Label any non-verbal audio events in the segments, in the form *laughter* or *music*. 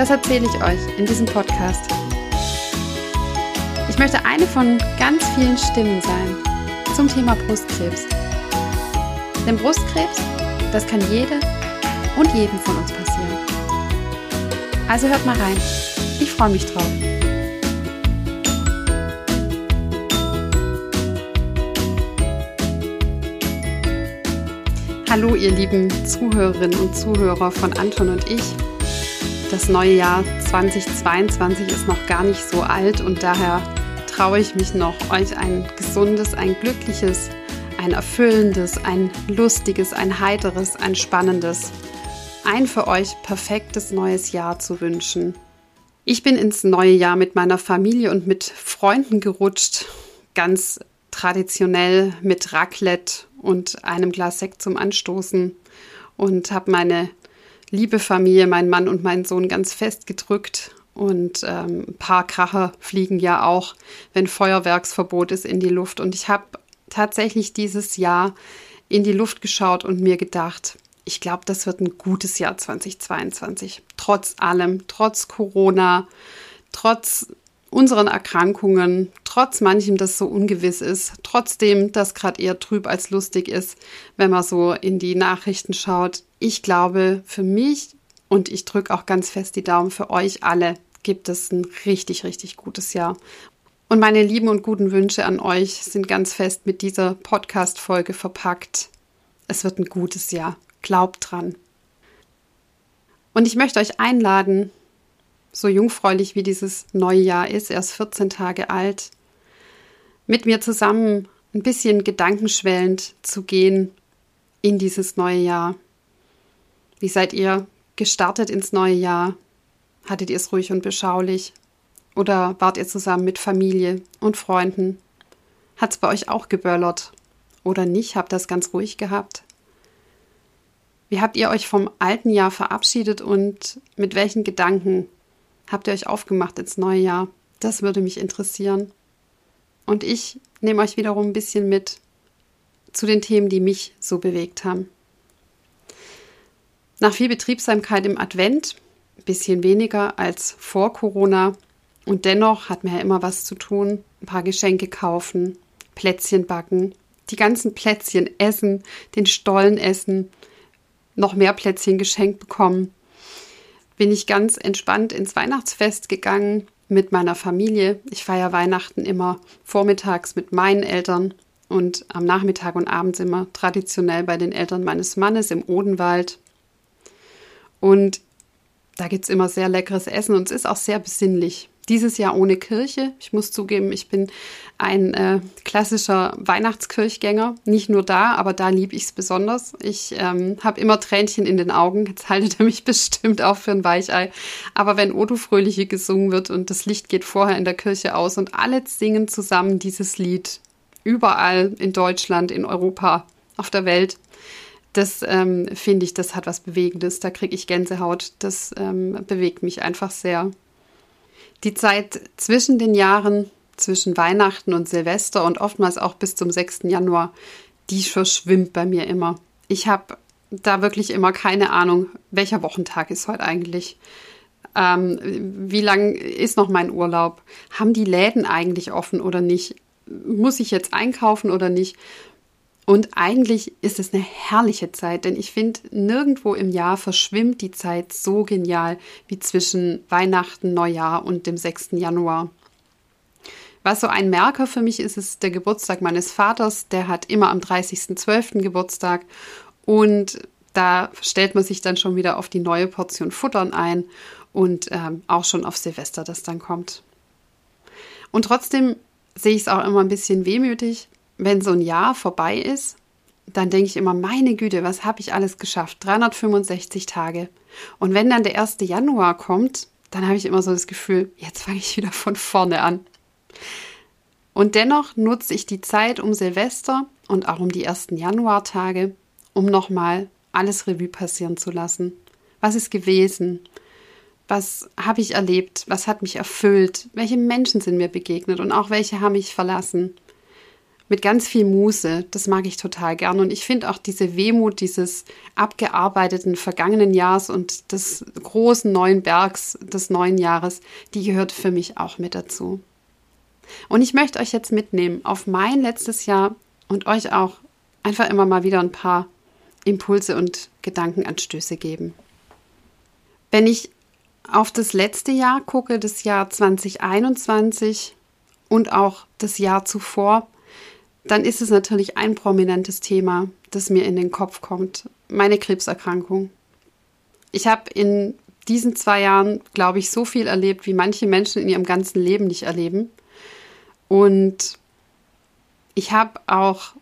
das erzähle ich euch in diesem Podcast. Ich möchte eine von ganz vielen Stimmen sein zum Thema Brustkrebs. Denn Brustkrebs, das kann jede und jedem von uns passieren. Also hört mal rein. Ich freue mich drauf. Hallo ihr lieben Zuhörerinnen und Zuhörer von Anton und ich. Das neue Jahr 2022 ist noch gar nicht so alt und daher traue ich mich noch, euch ein gesundes, ein glückliches, ein erfüllendes, ein lustiges, ein heiteres, ein spannendes, ein für euch perfektes neues Jahr zu wünschen. Ich bin ins neue Jahr mit meiner Familie und mit Freunden gerutscht, ganz traditionell mit Raclette und einem Glas Sekt zum Anstoßen und habe meine liebe Familie, mein Mann und mein Sohn ganz fest gedrückt. Und ähm, ein paar Kracher fliegen ja auch, wenn Feuerwerksverbot ist, in die Luft. Und ich habe tatsächlich dieses Jahr in die Luft geschaut und mir gedacht, ich glaube, das wird ein gutes Jahr 2022. Trotz allem, trotz Corona, trotz unseren Erkrankungen, trotz manchem, das so ungewiss ist, trotzdem das gerade eher trüb als lustig ist, wenn man so in die Nachrichten schaut. Ich glaube, für mich und ich drücke auch ganz fest die Daumen für euch alle, gibt es ein richtig, richtig gutes Jahr. Und meine lieben und guten Wünsche an euch sind ganz fest mit dieser Podcast-Folge verpackt. Es wird ein gutes Jahr. Glaubt dran. Und ich möchte euch einladen, so jungfräulich wie dieses neue Jahr ist, erst 14 Tage alt, mit mir zusammen ein bisschen gedankenschwellend zu gehen in dieses neue Jahr. Wie seid ihr gestartet ins neue Jahr? Hattet ihr es ruhig und beschaulich? Oder wart ihr zusammen mit Familie und Freunden? Hat es bei euch auch geböllert? Oder nicht? Habt ihr es ganz ruhig gehabt? Wie habt ihr euch vom alten Jahr verabschiedet und mit welchen Gedanken habt ihr euch aufgemacht ins neue Jahr? Das würde mich interessieren. Und ich nehme euch wiederum ein bisschen mit zu den Themen, die mich so bewegt haben. Nach viel Betriebsamkeit im Advent, ein bisschen weniger als vor Corona, und dennoch hat man ja immer was zu tun. Ein paar Geschenke kaufen, Plätzchen backen, die ganzen Plätzchen essen, den Stollen essen, noch mehr Plätzchen geschenkt bekommen bin ich ganz entspannt ins Weihnachtsfest gegangen mit meiner Familie. Ich feiere Weihnachten immer vormittags mit meinen Eltern und am Nachmittag und abends immer traditionell bei den Eltern meines Mannes im Odenwald. Und da gibt es immer sehr leckeres Essen und es ist auch sehr besinnlich. Dieses Jahr ohne Kirche. Ich muss zugeben, ich bin ein äh, klassischer Weihnachtskirchgänger. Nicht nur da, aber da liebe ich es besonders. Ich ähm, habe immer Tränchen in den Augen. Jetzt haltet er mich *laughs* bestimmt auch für ein Weichei. Aber wenn Odo Fröhliche gesungen wird und das Licht geht vorher in der Kirche aus und alle singen zusammen dieses Lied, überall in Deutschland, in Europa, auf der Welt, das ähm, finde ich, das hat was Bewegendes. Da kriege ich Gänsehaut. Das ähm, bewegt mich einfach sehr. Die Zeit zwischen den Jahren, zwischen Weihnachten und Silvester und oftmals auch bis zum 6. Januar, die verschwimmt bei mir immer. Ich habe da wirklich immer keine Ahnung, welcher Wochentag ist heute eigentlich. Ähm, wie lang ist noch mein Urlaub? Haben die Läden eigentlich offen oder nicht? Muss ich jetzt einkaufen oder nicht? Und eigentlich ist es eine herrliche Zeit, denn ich finde, nirgendwo im Jahr verschwimmt die Zeit so genial wie zwischen Weihnachten, Neujahr und dem 6. Januar. Was so ein Merker für mich ist, ist der Geburtstag meines Vaters. Der hat immer am 30.12. Geburtstag und da stellt man sich dann schon wieder auf die neue Portion Futtern ein und ähm, auch schon auf Silvester, das dann kommt. Und trotzdem sehe ich es auch immer ein bisschen wehmütig, wenn so ein Jahr vorbei ist, dann denke ich immer, meine Güte, was habe ich alles geschafft? 365 Tage. Und wenn dann der 1. Januar kommt, dann habe ich immer so das Gefühl, jetzt fange ich wieder von vorne an. Und dennoch nutze ich die Zeit um Silvester und auch um die ersten Januartage, um nochmal alles Revue passieren zu lassen. Was ist gewesen? Was habe ich erlebt? Was hat mich erfüllt? Welche Menschen sind mir begegnet und auch welche haben mich verlassen? Mit ganz viel Muße, das mag ich total gern. Und ich finde auch diese Wehmut dieses abgearbeiteten vergangenen Jahres und des großen neuen Bergs des neuen Jahres, die gehört für mich auch mit dazu. Und ich möchte euch jetzt mitnehmen auf mein letztes Jahr und euch auch einfach immer mal wieder ein paar Impulse und Gedankenanstöße geben. Wenn ich auf das letzte Jahr gucke, das Jahr 2021 und auch das Jahr zuvor, dann ist es natürlich ein prominentes Thema, das mir in den Kopf kommt, meine Krebserkrankung. Ich habe in diesen zwei Jahren, glaube ich, so viel erlebt, wie manche Menschen in ihrem ganzen Leben nicht erleben. Und ich habe auch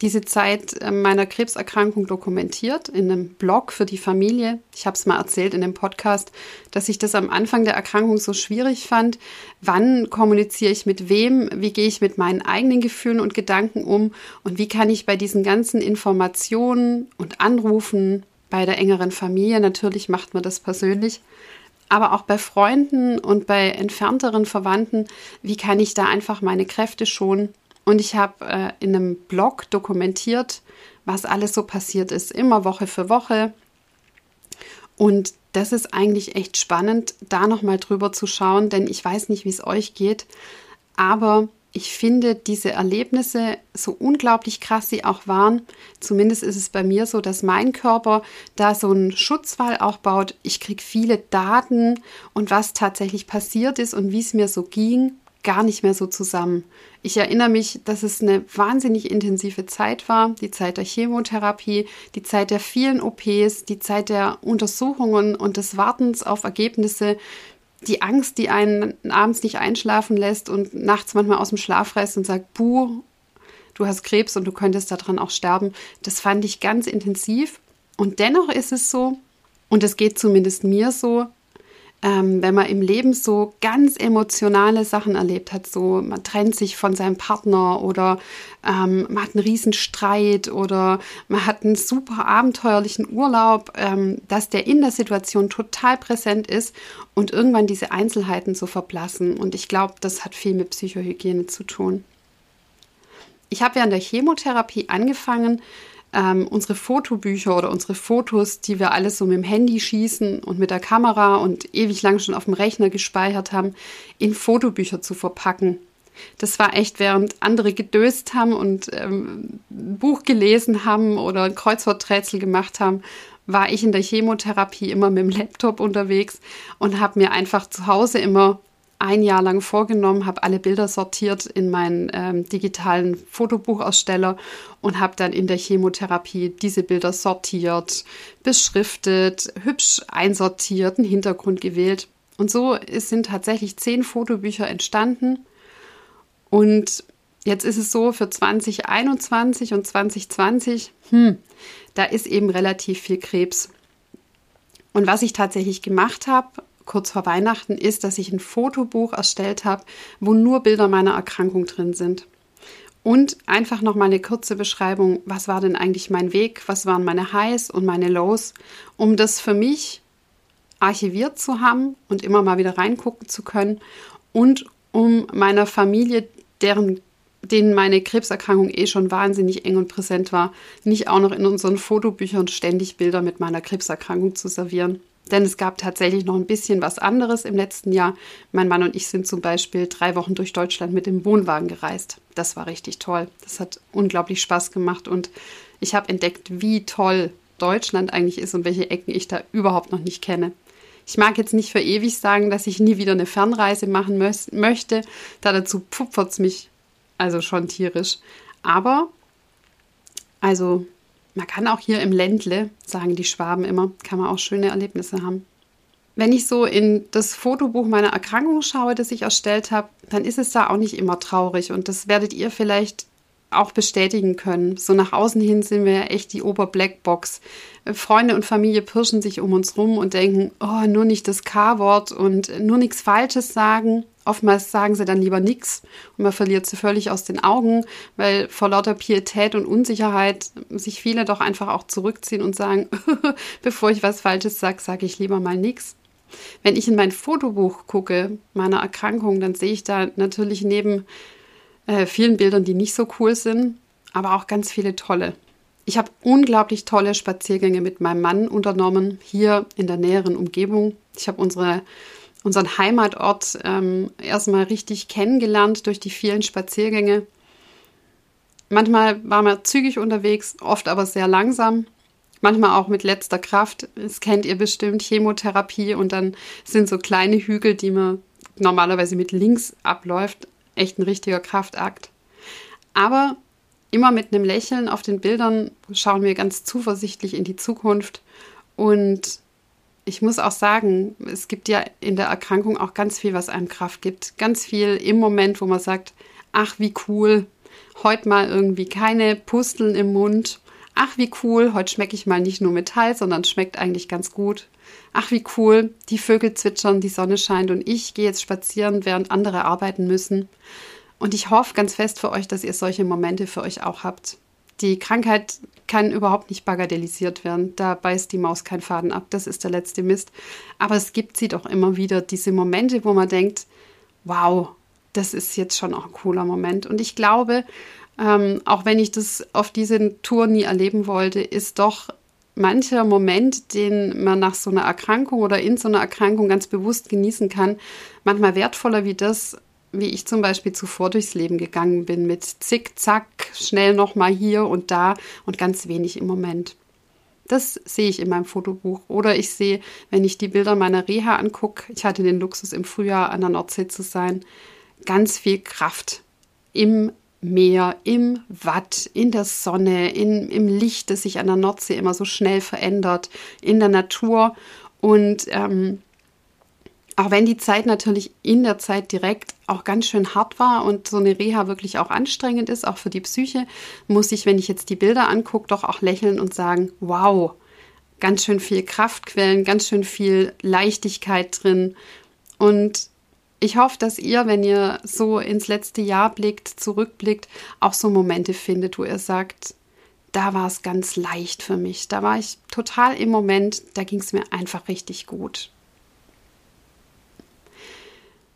diese Zeit äh, meiner Krebserkrankung dokumentiert in einem Blog für die Familie. Ich habe es mal erzählt in dem Podcast, dass ich das am Anfang der Erkrankung so schwierig fand. Wann kommuniziere ich mit wem? Wie gehe ich mit meinen eigenen Gefühlen und Gedanken um? Und wie kann ich bei diesen ganzen Informationen und Anrufen bei der engeren Familie, natürlich macht man das persönlich, aber auch bei Freunden und bei entfernteren Verwandten, wie kann ich da einfach meine Kräfte schonen und ich habe äh, in einem Blog dokumentiert, was alles so passiert ist, immer Woche für Woche. Und das ist eigentlich echt spannend, da nochmal drüber zu schauen, denn ich weiß nicht, wie es euch geht, aber ich finde diese Erlebnisse so unglaublich krass sie auch waren. Zumindest ist es bei mir so, dass mein Körper da so einen Schutzwall auch baut. Ich kriege viele Daten und was tatsächlich passiert ist und wie es mir so ging gar nicht mehr so zusammen. Ich erinnere mich, dass es eine wahnsinnig intensive Zeit war, die Zeit der Chemotherapie, die Zeit der vielen OPs, die Zeit der Untersuchungen und des Wartens auf Ergebnisse, die Angst, die einen abends nicht einschlafen lässt und nachts manchmal aus dem Schlaf reißt und sagt, buh, du hast Krebs und du könntest daran auch sterben. Das fand ich ganz intensiv. Und dennoch ist es so, und es geht zumindest mir so, ähm, wenn man im Leben so ganz emotionale Sachen erlebt hat, so man trennt sich von seinem Partner oder ähm, man hat einen Riesenstreit oder man hat einen super abenteuerlichen Urlaub, ähm, dass der in der Situation total präsent ist und irgendwann diese Einzelheiten so verblassen. Und ich glaube, das hat viel mit Psychohygiene zu tun. Ich habe ja an der Chemotherapie angefangen, ähm, unsere Fotobücher oder unsere Fotos, die wir alles so mit dem Handy schießen und mit der Kamera und ewig lang schon auf dem Rechner gespeichert haben, in Fotobücher zu verpacken. Das war echt, während andere gedöst haben und ähm, ein Buch gelesen haben oder ein Kreuzworträtsel gemacht haben, war ich in der Chemotherapie immer mit dem Laptop unterwegs und habe mir einfach zu Hause immer ein Jahr lang vorgenommen, habe alle Bilder sortiert in meinen ähm, digitalen Fotobuchaussteller und habe dann in der Chemotherapie diese Bilder sortiert, beschriftet, hübsch einsortiert, einen Hintergrund gewählt. Und so sind tatsächlich zehn Fotobücher entstanden. Und jetzt ist es so, für 2021 und 2020, hm, da ist eben relativ viel Krebs. Und was ich tatsächlich gemacht habe, kurz vor Weihnachten ist, dass ich ein Fotobuch erstellt habe, wo nur Bilder meiner Erkrankung drin sind. Und einfach noch mal eine kurze Beschreibung, was war denn eigentlich mein Weg, was waren meine Highs und meine Lows, um das für mich archiviert zu haben und immer mal wieder reingucken zu können und um meiner Familie, deren denen meine Krebserkrankung eh schon wahnsinnig eng und präsent war, nicht auch noch in unseren Fotobüchern ständig Bilder mit meiner Krebserkrankung zu servieren. Denn es gab tatsächlich noch ein bisschen was anderes im letzten Jahr. Mein Mann und ich sind zum Beispiel drei Wochen durch Deutschland mit dem Wohnwagen gereist. Das war richtig toll. Das hat unglaublich Spaß gemacht und ich habe entdeckt, wie toll Deutschland eigentlich ist und welche Ecken ich da überhaupt noch nicht kenne. Ich mag jetzt nicht für ewig sagen, dass ich nie wieder eine Fernreise machen möchte, da dazu es mich also schon tierisch. Aber, also man kann auch hier im Ländle, sagen die Schwaben immer, kann man auch schöne Erlebnisse haben. Wenn ich so in das Fotobuch meiner Erkrankung schaue, das ich erstellt habe, dann ist es da auch nicht immer traurig. Und das werdet ihr vielleicht auch bestätigen können. So nach außen hin sind wir ja echt die Ober-Blackbox. Freunde und Familie pirschen sich um uns rum und denken, oh, nur nicht das K-Wort und nur nichts Falsches sagen. Oftmals sagen sie dann lieber nichts und man verliert sie völlig aus den Augen, weil vor lauter Pietät und Unsicherheit sich viele doch einfach auch zurückziehen und sagen, *laughs* bevor ich was Falsches sage, sage ich lieber mal nichts. Wenn ich in mein Fotobuch gucke, meiner Erkrankung, dann sehe ich da natürlich neben äh, vielen Bildern, die nicht so cool sind, aber auch ganz viele tolle. Ich habe unglaublich tolle Spaziergänge mit meinem Mann unternommen, hier in der näheren Umgebung. Ich habe unsere, unseren Heimatort ähm, erstmal richtig kennengelernt durch die vielen Spaziergänge. Manchmal waren wir zügig unterwegs, oft aber sehr langsam. Manchmal auch mit letzter Kraft. Das kennt ihr bestimmt, Chemotherapie. Und dann sind so kleine Hügel, die man normalerweise mit links abläuft. Echt ein richtiger Kraftakt. Aber immer mit einem Lächeln auf den Bildern schauen wir ganz zuversichtlich in die Zukunft. Und ich muss auch sagen, es gibt ja in der Erkrankung auch ganz viel, was einem Kraft gibt. Ganz viel im Moment, wo man sagt, ach wie cool, heute mal irgendwie keine Pusteln im Mund. Ach wie cool, heute schmecke ich mal nicht nur Metall, sondern schmeckt eigentlich ganz gut. Ach wie cool, die Vögel zwitschern, die Sonne scheint und ich gehe jetzt spazieren, während andere arbeiten müssen. Und ich hoffe ganz fest für euch, dass ihr solche Momente für euch auch habt. Die Krankheit kann überhaupt nicht bagatellisiert werden. Da beißt die Maus keinen Faden ab. Das ist der letzte Mist. Aber es gibt sie doch immer wieder, diese Momente, wo man denkt, wow, das ist jetzt schon auch ein cooler Moment. Und ich glaube, ähm, auch wenn ich das auf diese Tour nie erleben wollte, ist doch mancher Moment, den man nach so einer Erkrankung oder in so einer Erkrankung ganz bewusst genießen kann, manchmal wertvoller wie das, wie ich zum Beispiel zuvor durchs Leben gegangen bin, mit zickzack, schnell nochmal hier und da und ganz wenig im Moment. Das sehe ich in meinem Fotobuch. Oder ich sehe, wenn ich die Bilder meiner Reha angucke, ich hatte den Luxus im Frühjahr an der Nordsee zu sein, ganz viel Kraft im Meer, im Watt, in der Sonne, in, im Licht, das sich an der Nordsee immer so schnell verändert, in der Natur. Und ähm, auch wenn die Zeit natürlich in der Zeit direkt auch ganz schön hart war und so eine Reha wirklich auch anstrengend ist, auch für die Psyche, muss ich, wenn ich jetzt die Bilder angucke, doch auch lächeln und sagen, wow, ganz schön viel Kraftquellen, ganz schön viel Leichtigkeit drin. Und ich hoffe, dass ihr, wenn ihr so ins letzte Jahr blickt, zurückblickt, auch so Momente findet, wo ihr sagt, da war es ganz leicht für mich. Da war ich total im Moment, da ging es mir einfach richtig gut.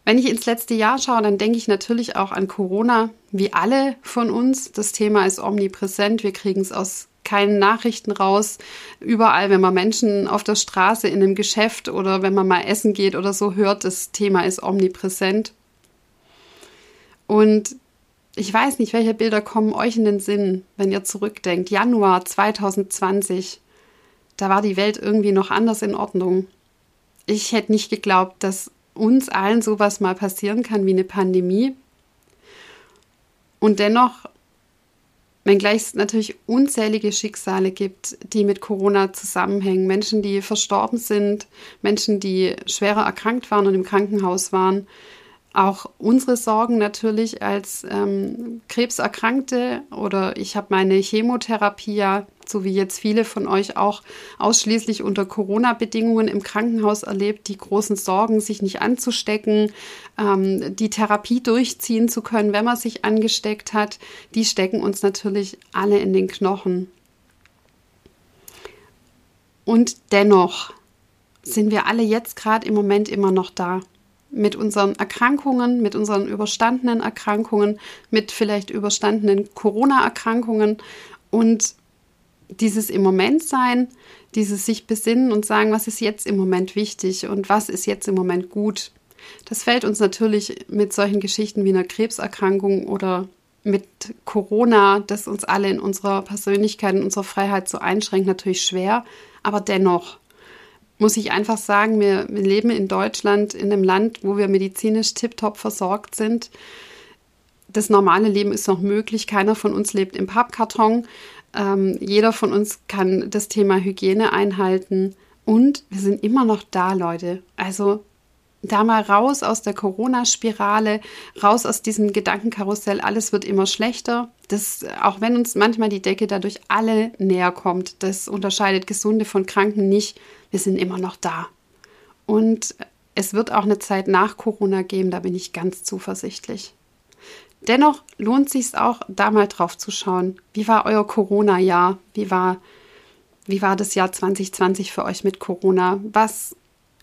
Wenn ich ins letzte Jahr schaue, dann denke ich natürlich auch an Corona, wie alle von uns. Das Thema ist omnipräsent. Wir kriegen es aus keinen Nachrichten raus. Überall, wenn man Menschen auf der Straße in einem Geschäft oder wenn man mal essen geht oder so hört, das Thema ist omnipräsent. Und ich weiß nicht, welche Bilder kommen euch in den Sinn, wenn ihr zurückdenkt. Januar 2020, da war die Welt irgendwie noch anders in Ordnung. Ich hätte nicht geglaubt, dass uns allen sowas mal passieren kann wie eine Pandemie. Und dennoch, wenngleich es natürlich unzählige Schicksale gibt, die mit Corona zusammenhängen, Menschen, die verstorben sind, Menschen, die schwerer erkrankt waren und im Krankenhaus waren, auch unsere Sorgen natürlich als ähm, Krebserkrankte oder ich habe meine Chemotherapie ja, so wie jetzt viele von euch auch, ausschließlich unter Corona-Bedingungen im Krankenhaus erlebt, die großen Sorgen, sich nicht anzustecken, ähm, die Therapie durchziehen zu können, wenn man sich angesteckt hat, die stecken uns natürlich alle in den Knochen. Und dennoch sind wir alle jetzt gerade im Moment immer noch da. Mit unseren Erkrankungen, mit unseren überstandenen Erkrankungen, mit vielleicht überstandenen Corona-Erkrankungen. Und dieses im Moment sein, dieses sich besinnen und sagen, was ist jetzt im Moment wichtig und was ist jetzt im Moment gut. Das fällt uns natürlich mit solchen Geschichten wie einer Krebserkrankung oder mit Corona, das uns alle in unserer Persönlichkeit, in unserer Freiheit so einschränkt, natürlich schwer. Aber dennoch, muss ich einfach sagen, wir, wir leben in Deutschland, in einem Land, wo wir medizinisch tiptop versorgt sind. Das normale Leben ist noch möglich. Keiner von uns lebt im Pappkarton. Ähm, jeder von uns kann das Thema Hygiene einhalten. Und wir sind immer noch da, Leute. Also da mal raus aus der Corona-Spirale, raus aus diesem Gedankenkarussell, alles wird immer schlechter. Das, auch wenn uns manchmal die Decke dadurch alle näher kommt, das unterscheidet Gesunde von Kranken nicht. Wir sind immer noch da. Und es wird auch eine Zeit nach Corona geben, da bin ich ganz zuversichtlich. Dennoch lohnt sich auch, da mal drauf zu schauen. Wie war euer Corona-Jahr? Wie war, wie war das Jahr 2020 für euch mit Corona? Was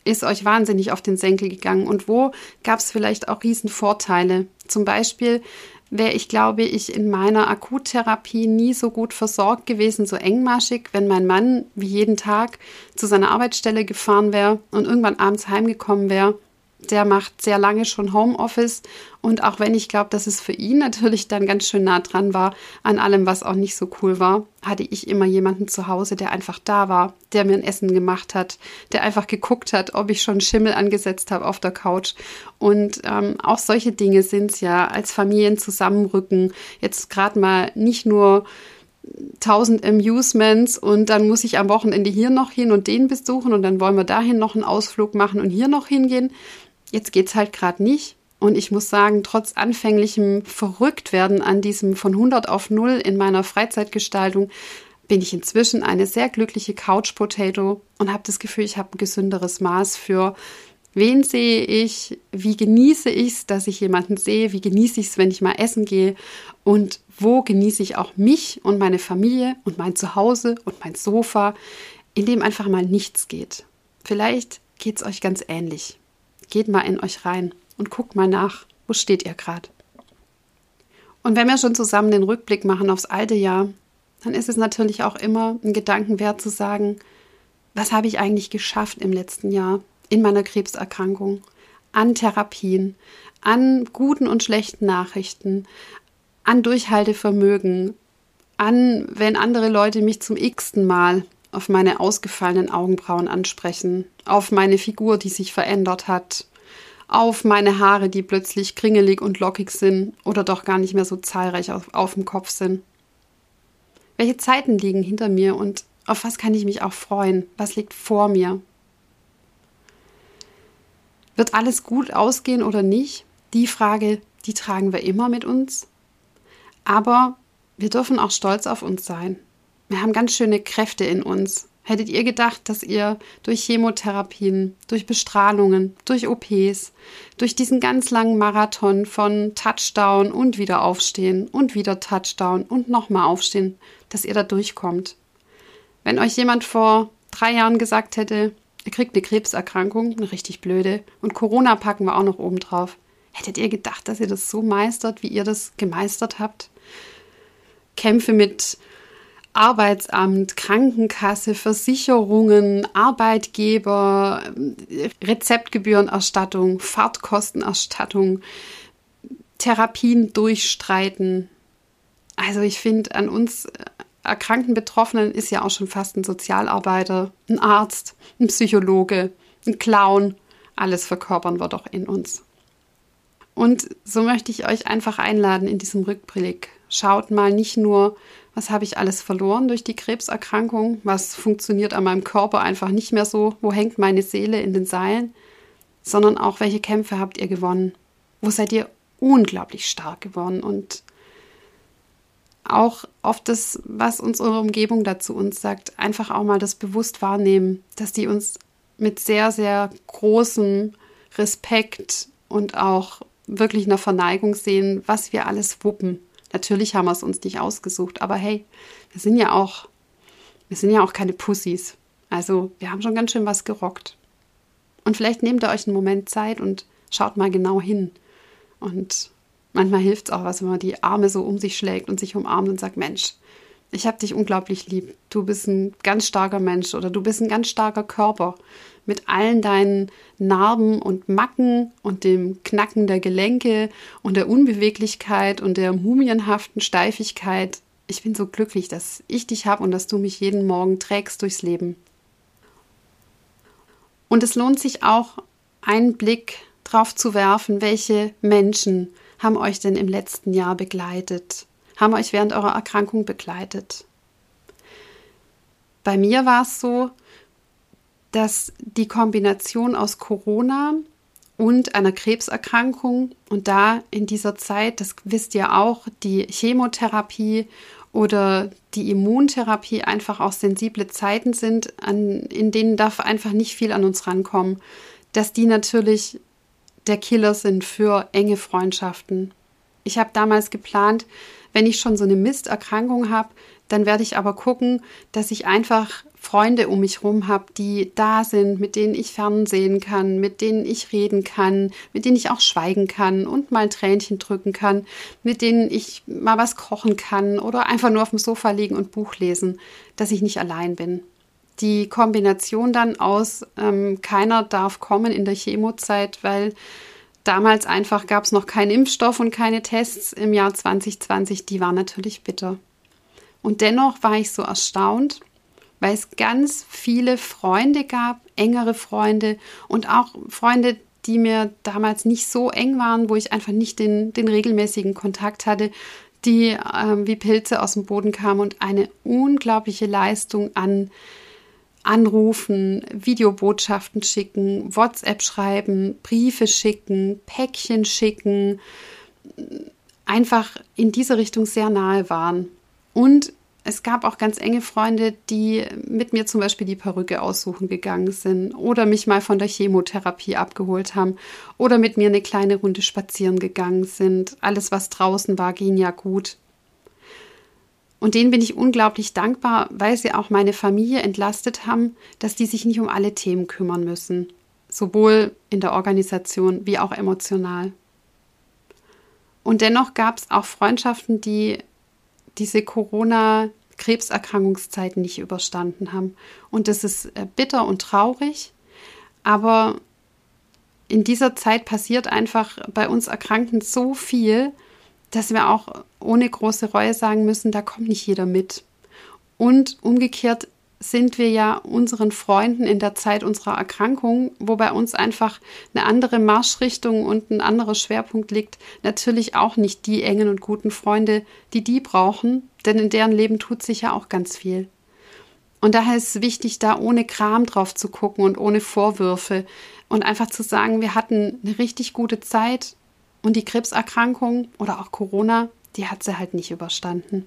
ist euch wahnsinnig auf den Senkel gegangen und wo gab es vielleicht auch Riesenvorteile? Zum Beispiel wäre ich, glaube ich, in meiner Akuttherapie nie so gut versorgt gewesen, so engmaschig, wenn mein Mann wie jeden Tag zu seiner Arbeitsstelle gefahren wäre und irgendwann abends heimgekommen wäre der macht sehr lange schon Homeoffice und auch wenn ich glaube, dass es für ihn *laughs* natürlich dann ganz schön nah dran war an allem, was auch nicht so cool war, hatte ich immer jemanden zu Hause, der einfach da war, der mir ein Essen gemacht hat, der einfach geguckt hat, ob ich schon Schimmel angesetzt habe auf der Couch und ähm, auch solche Dinge sind es ja als Familien zusammenrücken. Jetzt gerade mal nicht nur tausend Amusements und dann muss ich am Wochenende hier noch hin und den besuchen und dann wollen wir dahin noch einen Ausflug machen und hier noch hingehen. Jetzt geht's halt gerade nicht. Und ich muss sagen, trotz anfänglichem Verrücktwerden an diesem von 100 auf 0 in meiner Freizeitgestaltung bin ich inzwischen eine sehr glückliche Couch Potato und habe das Gefühl, ich habe ein gesünderes Maß für wen sehe ich, wie genieße ich es, dass ich jemanden sehe, wie genieße ich es, wenn ich mal essen gehe und wo genieße ich auch mich und meine Familie und mein Zuhause und mein Sofa, in dem einfach mal nichts geht. Vielleicht geht es euch ganz ähnlich. Geht mal in euch rein und guckt mal nach, wo steht ihr gerade. Und wenn wir schon zusammen den Rückblick machen aufs alte Jahr, dann ist es natürlich auch immer ein Gedanken wert zu sagen, was habe ich eigentlich geschafft im letzten Jahr in meiner Krebserkrankung, an Therapien, an guten und schlechten Nachrichten, an Durchhaltevermögen, an, wenn andere Leute mich zum x-ten Mal auf meine ausgefallenen Augenbrauen ansprechen, auf meine Figur, die sich verändert hat, auf meine Haare, die plötzlich kringelig und lockig sind oder doch gar nicht mehr so zahlreich auf, auf dem Kopf sind. Welche Zeiten liegen hinter mir und auf was kann ich mich auch freuen? Was liegt vor mir? Wird alles gut ausgehen oder nicht? Die Frage, die tragen wir immer mit uns. Aber wir dürfen auch stolz auf uns sein. Wir haben ganz schöne Kräfte in uns. Hättet ihr gedacht, dass ihr durch Chemotherapien, durch Bestrahlungen, durch OPs, durch diesen ganz langen Marathon von Touchdown und wieder aufstehen und wieder Touchdown und nochmal aufstehen, dass ihr da durchkommt? Wenn euch jemand vor drei Jahren gesagt hätte, ihr kriegt eine Krebserkrankung, eine richtig blöde, und Corona packen wir auch noch oben drauf, hättet ihr gedacht, dass ihr das so meistert, wie ihr das gemeistert habt? Kämpfe mit Arbeitsamt, Krankenkasse, Versicherungen, Arbeitgeber, Rezeptgebührenerstattung, Fahrtkostenerstattung, Therapien durchstreiten. Also ich finde, an uns erkrankten Betroffenen ist ja auch schon fast ein Sozialarbeiter, ein Arzt, ein Psychologe, ein Clown. Alles verkörpern wir doch in uns. Und so möchte ich euch einfach einladen in diesem Rückblick. Schaut mal nicht nur, was habe ich alles verloren durch die Krebserkrankung, was funktioniert an meinem Körper einfach nicht mehr so, wo hängt meine Seele in den Seilen, sondern auch, welche Kämpfe habt ihr gewonnen, wo seid ihr unglaublich stark geworden und auch oft das, was unsere Umgebung dazu uns sagt, einfach auch mal das bewusst wahrnehmen, dass die uns mit sehr, sehr großem Respekt und auch wirklich einer Verneigung sehen, was wir alles wuppen. Natürlich haben wir es uns nicht ausgesucht, aber hey, wir sind ja auch, wir sind ja auch keine Pussys. Also wir haben schon ganz schön was gerockt. Und vielleicht nehmt ihr euch einen Moment Zeit und schaut mal genau hin. Und manchmal hilft es auch was, wenn man die Arme so um sich schlägt und sich umarmt und sagt, Mensch, ich habe dich unglaublich lieb. Du bist ein ganz starker Mensch oder du bist ein ganz starker Körper mit allen deinen Narben und Macken und dem Knacken der Gelenke und der Unbeweglichkeit und der mumienhaften Steifigkeit. Ich bin so glücklich, dass ich dich habe und dass du mich jeden Morgen trägst durchs Leben. Und es lohnt sich auch, einen Blick drauf zu werfen, welche Menschen haben euch denn im letzten Jahr begleitet, haben euch während eurer Erkrankung begleitet. Bei mir war es so, dass die Kombination aus Corona und einer Krebserkrankung. Und da in dieser Zeit, das wisst ihr auch, die Chemotherapie oder die Immuntherapie einfach auch sensible Zeiten sind, an, in denen darf einfach nicht viel an uns rankommen, dass die natürlich der Killer sind für enge Freundschaften. Ich habe damals geplant, wenn ich schon so eine Misterkrankung habe, dann werde ich aber gucken, dass ich einfach Freunde um mich herum habe, die da sind, mit denen ich fernsehen kann, mit denen ich reden kann, mit denen ich auch schweigen kann und mal ein Tränchen drücken kann, mit denen ich mal was kochen kann oder einfach nur auf dem Sofa liegen und Buch lesen, dass ich nicht allein bin. Die Kombination dann aus ähm, keiner darf kommen in der Chemozeit, weil damals einfach gab es noch keinen Impfstoff und keine Tests im Jahr 2020, die war natürlich bitter. Und dennoch war ich so erstaunt, weil es ganz viele Freunde gab, engere Freunde und auch Freunde, die mir damals nicht so eng waren, wo ich einfach nicht den, den regelmäßigen Kontakt hatte, die äh, wie Pilze aus dem Boden kamen und eine unglaubliche Leistung an Anrufen, Videobotschaften schicken, WhatsApp schreiben, Briefe schicken, Päckchen schicken, einfach in diese Richtung sehr nahe waren. Und es gab auch ganz enge Freunde, die mit mir zum Beispiel die Perücke aussuchen gegangen sind oder mich mal von der Chemotherapie abgeholt haben oder mit mir eine kleine Runde spazieren gegangen sind. Alles, was draußen war, ging ja gut. Und denen bin ich unglaublich dankbar, weil sie auch meine Familie entlastet haben, dass die sich nicht um alle Themen kümmern müssen, sowohl in der Organisation wie auch emotional. Und dennoch gab es auch Freundschaften, die diese Corona-Krebserkrankungszeit nicht überstanden haben. Und das ist äh, bitter und traurig, aber in dieser Zeit passiert einfach bei uns Erkrankten so viel, dass wir auch ohne große Reue sagen müssen, da kommt nicht jeder mit. Und umgekehrt sind wir ja unseren Freunden in der Zeit unserer Erkrankung, wo bei uns einfach eine andere Marschrichtung und ein anderer Schwerpunkt liegt, natürlich auch nicht die engen und guten Freunde, die die brauchen, denn in deren Leben tut sich ja auch ganz viel. Und daher ist es wichtig, da ohne Kram drauf zu gucken und ohne Vorwürfe und einfach zu sagen, wir hatten eine richtig gute Zeit und die Krebserkrankung oder auch Corona, die hat sie halt nicht überstanden.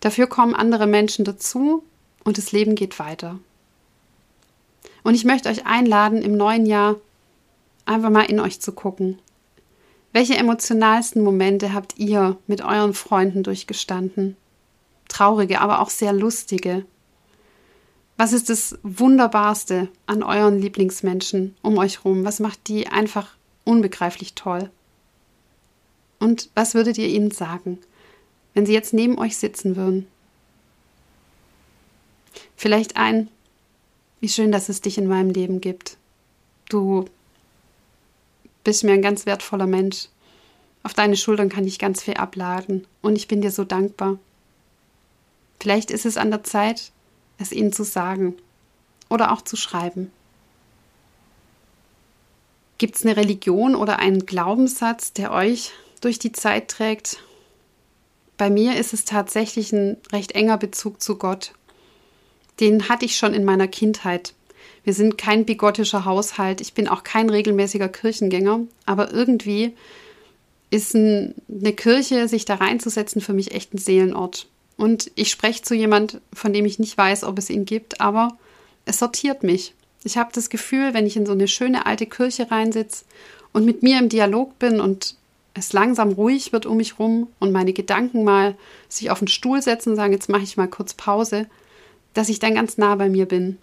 Dafür kommen andere Menschen dazu und das Leben geht weiter. Und ich möchte euch einladen, im neuen Jahr einfach mal in euch zu gucken. Welche emotionalsten Momente habt ihr mit euren Freunden durchgestanden? Traurige, aber auch sehr lustige. Was ist das Wunderbarste an euren Lieblingsmenschen um euch herum? Was macht die einfach unbegreiflich toll? Und was würdet ihr ihnen sagen? wenn sie jetzt neben euch sitzen würden. Vielleicht ein, wie schön, dass es dich in meinem Leben gibt. Du bist mir ein ganz wertvoller Mensch. Auf deine Schultern kann ich ganz viel abladen und ich bin dir so dankbar. Vielleicht ist es an der Zeit, es ihnen zu sagen oder auch zu schreiben. Gibt es eine Religion oder einen Glaubenssatz, der euch durch die Zeit trägt bei mir ist es tatsächlich ein recht enger Bezug zu Gott. Den hatte ich schon in meiner Kindheit. Wir sind kein bigottischer Haushalt. Ich bin auch kein regelmäßiger Kirchengänger. Aber irgendwie ist ein, eine Kirche, sich da reinzusetzen, für mich echt ein Seelenort. Und ich spreche zu jemand, von dem ich nicht weiß, ob es ihn gibt, aber es sortiert mich. Ich habe das Gefühl, wenn ich in so eine schöne alte Kirche reinsitze und mit mir im Dialog bin und es langsam ruhig wird um mich rum und meine Gedanken mal sich auf den Stuhl setzen und sagen, jetzt mache ich mal kurz Pause, dass ich dann ganz nah bei mir bin.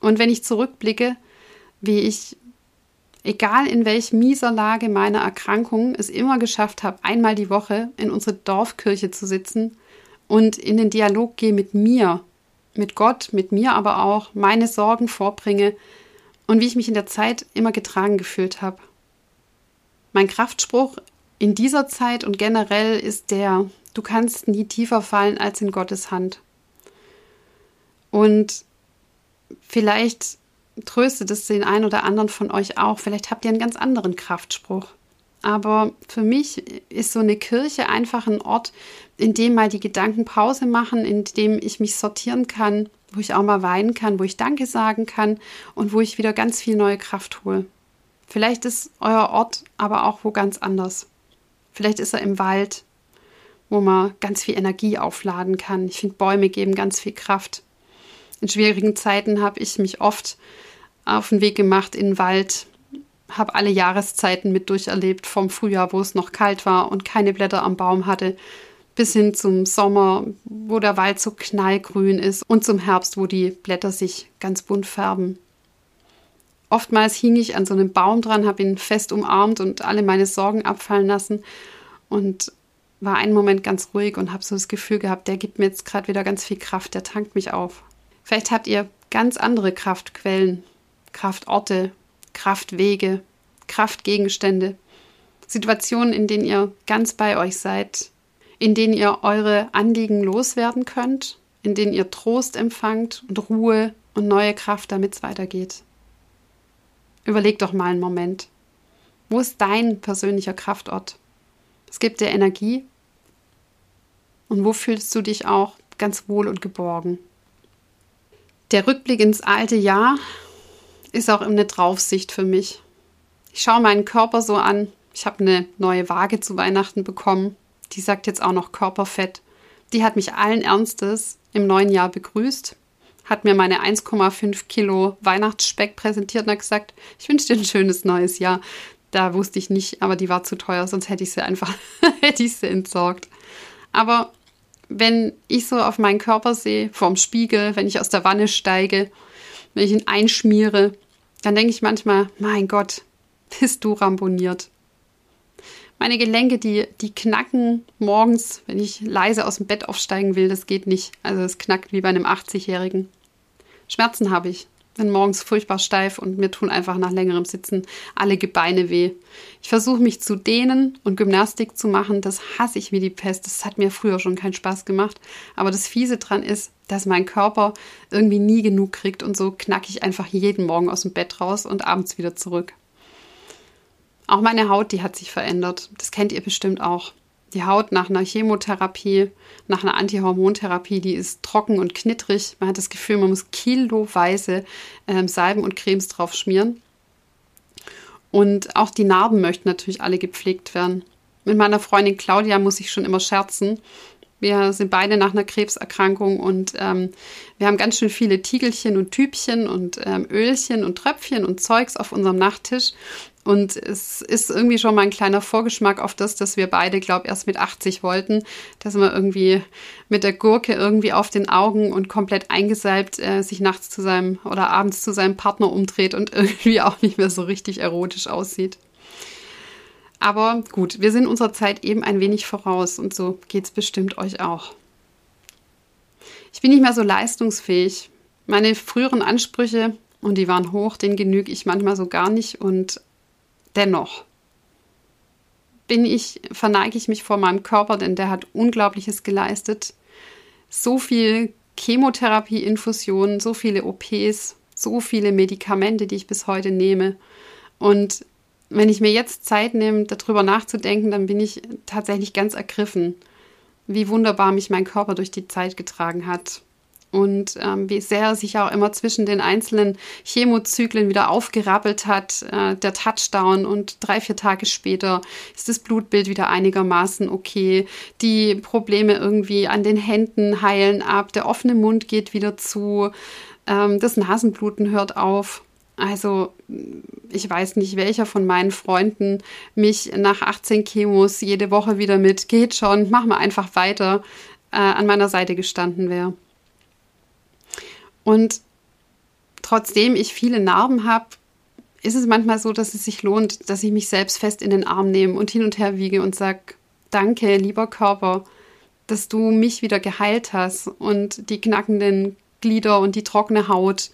Und wenn ich zurückblicke, wie ich, egal in welch mieser Lage meiner Erkrankung, es immer geschafft habe, einmal die Woche in unsere Dorfkirche zu sitzen und in den Dialog gehe mit mir, mit Gott, mit mir aber auch, meine Sorgen vorbringe und wie ich mich in der Zeit immer getragen gefühlt habe. Mein Kraftspruch in dieser Zeit und generell ist der, du kannst nie tiefer fallen als in Gottes Hand. Und vielleicht tröstet es den einen oder anderen von euch auch. Vielleicht habt ihr einen ganz anderen Kraftspruch. Aber für mich ist so eine Kirche einfach ein Ort, in dem mal die Gedanken Pause machen, in dem ich mich sortieren kann, wo ich auch mal weinen kann, wo ich Danke sagen kann und wo ich wieder ganz viel neue Kraft hole. Vielleicht ist euer Ort aber auch wo ganz anders. Vielleicht ist er im Wald, wo man ganz viel Energie aufladen kann. Ich finde, Bäume geben ganz viel Kraft. In schwierigen Zeiten habe ich mich oft auf den Weg gemacht in den Wald, habe alle Jahreszeiten mit durcherlebt, vom Frühjahr, wo es noch kalt war und keine Blätter am Baum hatte, bis hin zum Sommer, wo der Wald so knallgrün ist und zum Herbst, wo die Blätter sich ganz bunt färben. Oftmals hing ich an so einem Baum dran, habe ihn fest umarmt und alle meine Sorgen abfallen lassen und war einen Moment ganz ruhig und habe so das Gefühl gehabt, der gibt mir jetzt gerade wieder ganz viel Kraft, der tankt mich auf. Vielleicht habt ihr ganz andere Kraftquellen, Kraftorte, Kraftwege, Kraftgegenstände, Situationen, in denen ihr ganz bei euch seid, in denen ihr eure Anliegen loswerden könnt, in denen ihr Trost empfangt und Ruhe und neue Kraft, damit es weitergeht. Überleg doch mal einen Moment. Wo ist dein persönlicher Kraftort? Es gibt dir Energie. Und wo fühlst du dich auch ganz wohl und geborgen? Der Rückblick ins alte Jahr ist auch eine Draufsicht für mich. Ich schaue meinen Körper so an. Ich habe eine neue Waage zu Weihnachten bekommen. Die sagt jetzt auch noch Körperfett. Die hat mich allen Ernstes im neuen Jahr begrüßt hat mir meine 1,5 Kilo Weihnachtsspeck präsentiert und hat gesagt, ich wünsche dir ein schönes neues Jahr. Da wusste ich nicht, aber die war zu teuer, sonst hätte ich sie einfach, *laughs* hätte ich sie entsorgt. Aber wenn ich so auf meinen Körper sehe, vorm Spiegel, wenn ich aus der Wanne steige, wenn ich ihn einschmiere, dann denke ich manchmal, mein Gott, bist du ramponiert. Meine Gelenke, die, die knacken morgens, wenn ich leise aus dem Bett aufsteigen will, das geht nicht. Also es knackt wie bei einem 80-Jährigen. Schmerzen habe ich. Bin morgens furchtbar steif und mir tun einfach nach längerem Sitzen alle Gebeine weh. Ich versuche mich zu dehnen und Gymnastik zu machen. Das hasse ich wie die Pest. Das hat mir früher schon keinen Spaß gemacht. Aber das Fiese dran ist, dass mein Körper irgendwie nie genug kriegt und so knacke ich einfach jeden Morgen aus dem Bett raus und abends wieder zurück. Auch meine Haut, die hat sich verändert. Das kennt ihr bestimmt auch. Die Haut nach einer Chemotherapie, nach einer Antihormontherapie, die ist trocken und knittrig. Man hat das Gefühl, man muss kiloweise ähm, Salben und Cremes drauf schmieren. Und auch die Narben möchten natürlich alle gepflegt werden. Mit meiner Freundin Claudia muss ich schon immer scherzen. Wir sind beide nach einer Krebserkrankung und ähm, wir haben ganz schön viele Tiegelchen und Tübchen und ähm, Ölchen und Tröpfchen und Zeugs auf unserem Nachttisch. Und es ist irgendwie schon mal ein kleiner Vorgeschmack auf das, dass wir beide, glaube ich, erst mit 80 wollten, dass man irgendwie mit der Gurke irgendwie auf den Augen und komplett eingesalbt äh, sich nachts zu seinem oder abends zu seinem Partner umdreht und *laughs* irgendwie auch nicht mehr so richtig erotisch aussieht. Aber gut, wir sind unserer Zeit eben ein wenig voraus und so geht es bestimmt euch auch. Ich bin nicht mehr so leistungsfähig. Meine früheren Ansprüche, und die waren hoch, denen genüge ich manchmal so gar nicht und dennoch bin ich, verneige ich mich vor meinem Körper, denn der hat Unglaubliches geleistet. So viel Chemotherapie-Infusionen, so viele OPs, so viele Medikamente, die ich bis heute nehme. Und wenn ich mir jetzt Zeit nehme, darüber nachzudenken, dann bin ich tatsächlich ganz ergriffen, wie wunderbar mich mein Körper durch die Zeit getragen hat und ähm, wie sehr er sich auch immer zwischen den einzelnen Chemozyklen wieder aufgerappelt hat, äh, der Touchdown und drei, vier Tage später ist das Blutbild wieder einigermaßen okay, die Probleme irgendwie an den Händen heilen ab, der offene Mund geht wieder zu, ähm, das Nasenbluten hört auf. Also ich weiß nicht, welcher von meinen Freunden mich nach 18 Chemos jede Woche wieder mit geht schon, mach mal einfach weiter äh, an meiner Seite gestanden wäre. Und trotzdem ich viele Narben habe, ist es manchmal so, dass es sich lohnt, dass ich mich selbst fest in den Arm nehme und hin und her wiege und sage, danke, lieber Körper, dass du mich wieder geheilt hast und die knackenden Glieder und die trockene Haut.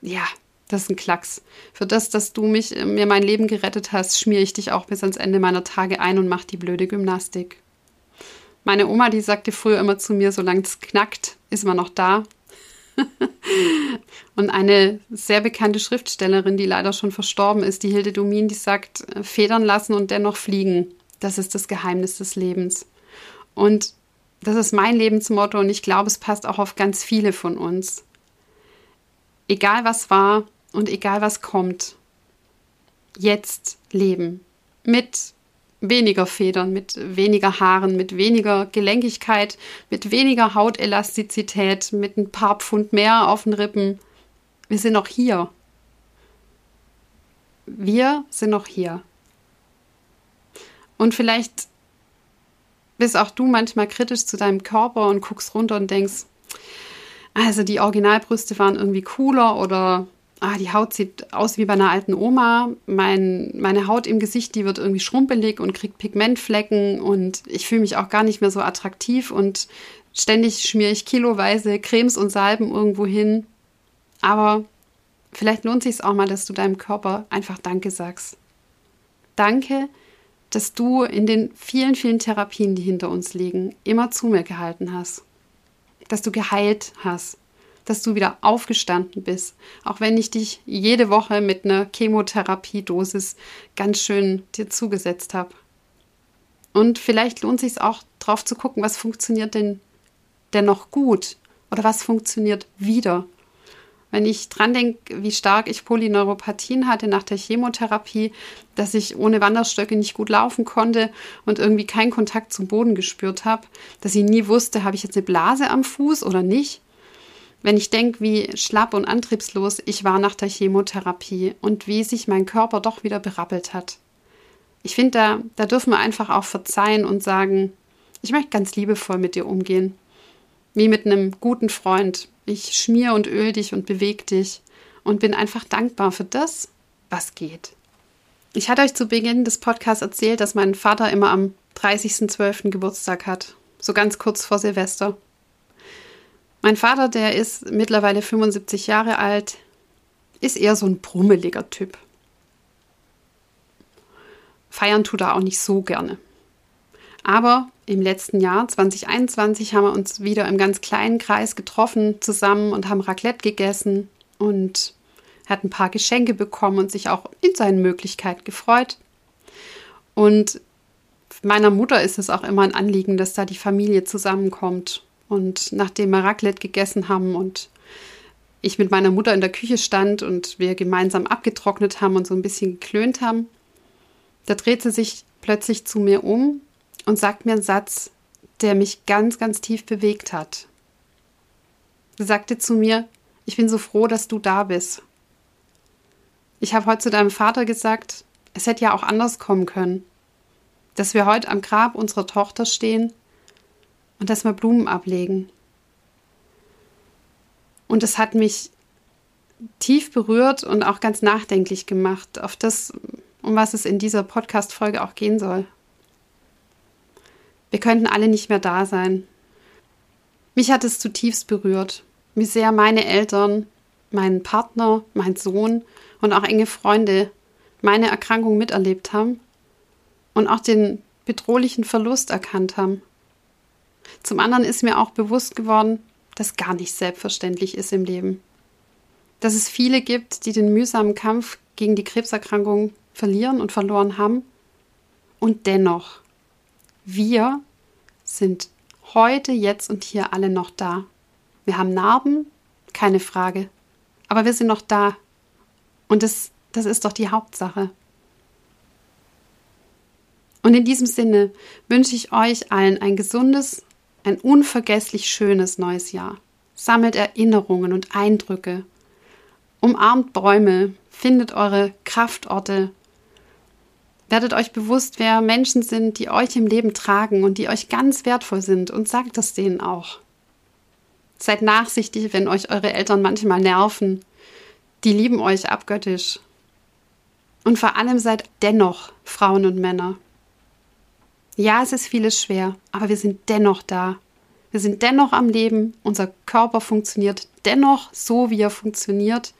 Ja, das ist ein Klacks. Für das, dass du mich, mir mein Leben gerettet hast, schmiere ich dich auch bis ans Ende meiner Tage ein und mach die blöde Gymnastik. Meine Oma, die sagte früher immer zu mir, solange es knackt, ist man noch da. *laughs* und eine sehr bekannte Schriftstellerin, die leider schon verstorben ist, die Hilde Domin, die sagt, äh, federn lassen und dennoch fliegen. Das ist das Geheimnis des Lebens. Und das ist mein Lebensmotto und ich glaube, es passt auch auf ganz viele von uns. Egal was war und egal was kommt, jetzt leben. Mit weniger Federn, mit weniger Haaren, mit weniger Gelenkigkeit, mit weniger Hautelastizität, mit ein paar Pfund mehr auf den Rippen. Wir sind noch hier. Wir sind noch hier. Und vielleicht bist auch du manchmal kritisch zu deinem Körper und guckst runter und denkst, also die Originalbrüste waren irgendwie cooler oder ah, die Haut sieht aus wie bei einer alten Oma. Mein, meine Haut im Gesicht, die wird irgendwie schrumpelig und kriegt Pigmentflecken und ich fühle mich auch gar nicht mehr so attraktiv und ständig schmiere ich kiloweise Cremes und Salben irgendwo hin. Aber vielleicht lohnt sich auch mal, dass du deinem Körper einfach Danke sagst. Danke, dass du in den vielen, vielen Therapien, die hinter uns liegen, immer zu mir gehalten hast. Dass du geheilt hast. Dass du wieder aufgestanden bist. Auch wenn ich dich jede Woche mit einer Chemotherapiedosis ganz schön dir zugesetzt habe. Und vielleicht lohnt sich auch drauf zu gucken, was funktioniert denn, denn noch gut oder was funktioniert wieder. Wenn ich dran denke, wie stark ich Polyneuropathien hatte nach der Chemotherapie, dass ich ohne Wanderstöcke nicht gut laufen konnte und irgendwie keinen Kontakt zum Boden gespürt habe, dass ich nie wusste, habe ich jetzt eine Blase am Fuß oder nicht. Wenn ich denke, wie schlapp und antriebslos ich war nach der Chemotherapie und wie sich mein Körper doch wieder berappelt hat. Ich finde, da, da dürfen wir einfach auch verzeihen und sagen, ich möchte ganz liebevoll mit dir umgehen. Wie mit einem guten Freund, ich schmier und öl dich und bewege dich und bin einfach dankbar für das, was geht. Ich hatte euch zu Beginn des Podcasts erzählt, dass mein Vater immer am 30.12. Geburtstag hat, so ganz kurz vor Silvester. Mein Vater, der ist mittlerweile 75 Jahre alt, ist eher so ein brummeliger Typ. Feiern tut er auch nicht so gerne. Aber im letzten Jahr, 2021, haben wir uns wieder im ganz kleinen Kreis getroffen zusammen und haben Raclette gegessen und hat ein paar Geschenke bekommen und sich auch in seinen Möglichkeiten gefreut. Und meiner Mutter ist es auch immer ein Anliegen, dass da die Familie zusammenkommt. Und nachdem wir Raclette gegessen haben und ich mit meiner Mutter in der Küche stand und wir gemeinsam abgetrocknet haben und so ein bisschen geklönt haben, da dreht sie sich plötzlich zu mir um und sagt mir einen Satz, der mich ganz, ganz tief bewegt hat. Sie sagte zu mir, ich bin so froh, dass du da bist. Ich habe heute zu deinem Vater gesagt, es hätte ja auch anders kommen können. Dass wir heute am Grab unserer Tochter stehen und dass wir Blumen ablegen. Und es hat mich tief berührt und auch ganz nachdenklich gemacht auf das, um was es in dieser Podcast-Folge auch gehen soll. Wir könnten alle nicht mehr da sein. Mich hat es zutiefst berührt, wie sehr meine Eltern, mein Partner, mein Sohn und auch enge Freunde meine Erkrankung miterlebt haben und auch den bedrohlichen Verlust erkannt haben. Zum anderen ist mir auch bewusst geworden, dass gar nicht selbstverständlich ist im Leben. Dass es viele gibt, die den mühsamen Kampf gegen die Krebserkrankung verlieren und verloren haben und dennoch wir sind heute, jetzt und hier alle noch da. Wir haben Narben, keine Frage. Aber wir sind noch da. Und das, das ist doch die Hauptsache. Und in diesem Sinne wünsche ich euch allen ein gesundes, ein unvergesslich schönes neues Jahr. Sammelt Erinnerungen und Eindrücke. Umarmt Bäume, findet eure Kraftorte, Werdet euch bewusst, wer Menschen sind, die euch im Leben tragen und die euch ganz wertvoll sind und sagt das denen auch. Seid nachsichtig, wenn euch eure Eltern manchmal nerven. Die lieben euch abgöttisch. Und vor allem seid dennoch Frauen und Männer. Ja, es ist vieles schwer, aber wir sind dennoch da. Wir sind dennoch am Leben, unser Körper funktioniert dennoch so, wie er funktioniert.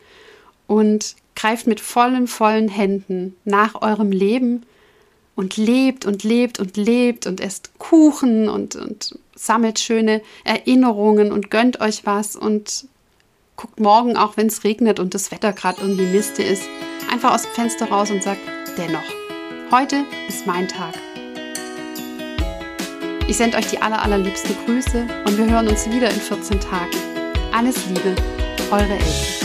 Und greift mit vollen, vollen Händen nach eurem Leben und lebt und lebt und lebt und esst Kuchen und, und sammelt schöne Erinnerungen und gönnt euch was und guckt morgen, auch wenn es regnet und das Wetter gerade irgendwie Miste ist, einfach aus dem Fenster raus und sagt, dennoch, heute ist mein Tag. Ich sende euch die aller, allerliebsten Grüße und wir hören uns wieder in 14 Tagen. Alles Liebe, eure Eltern.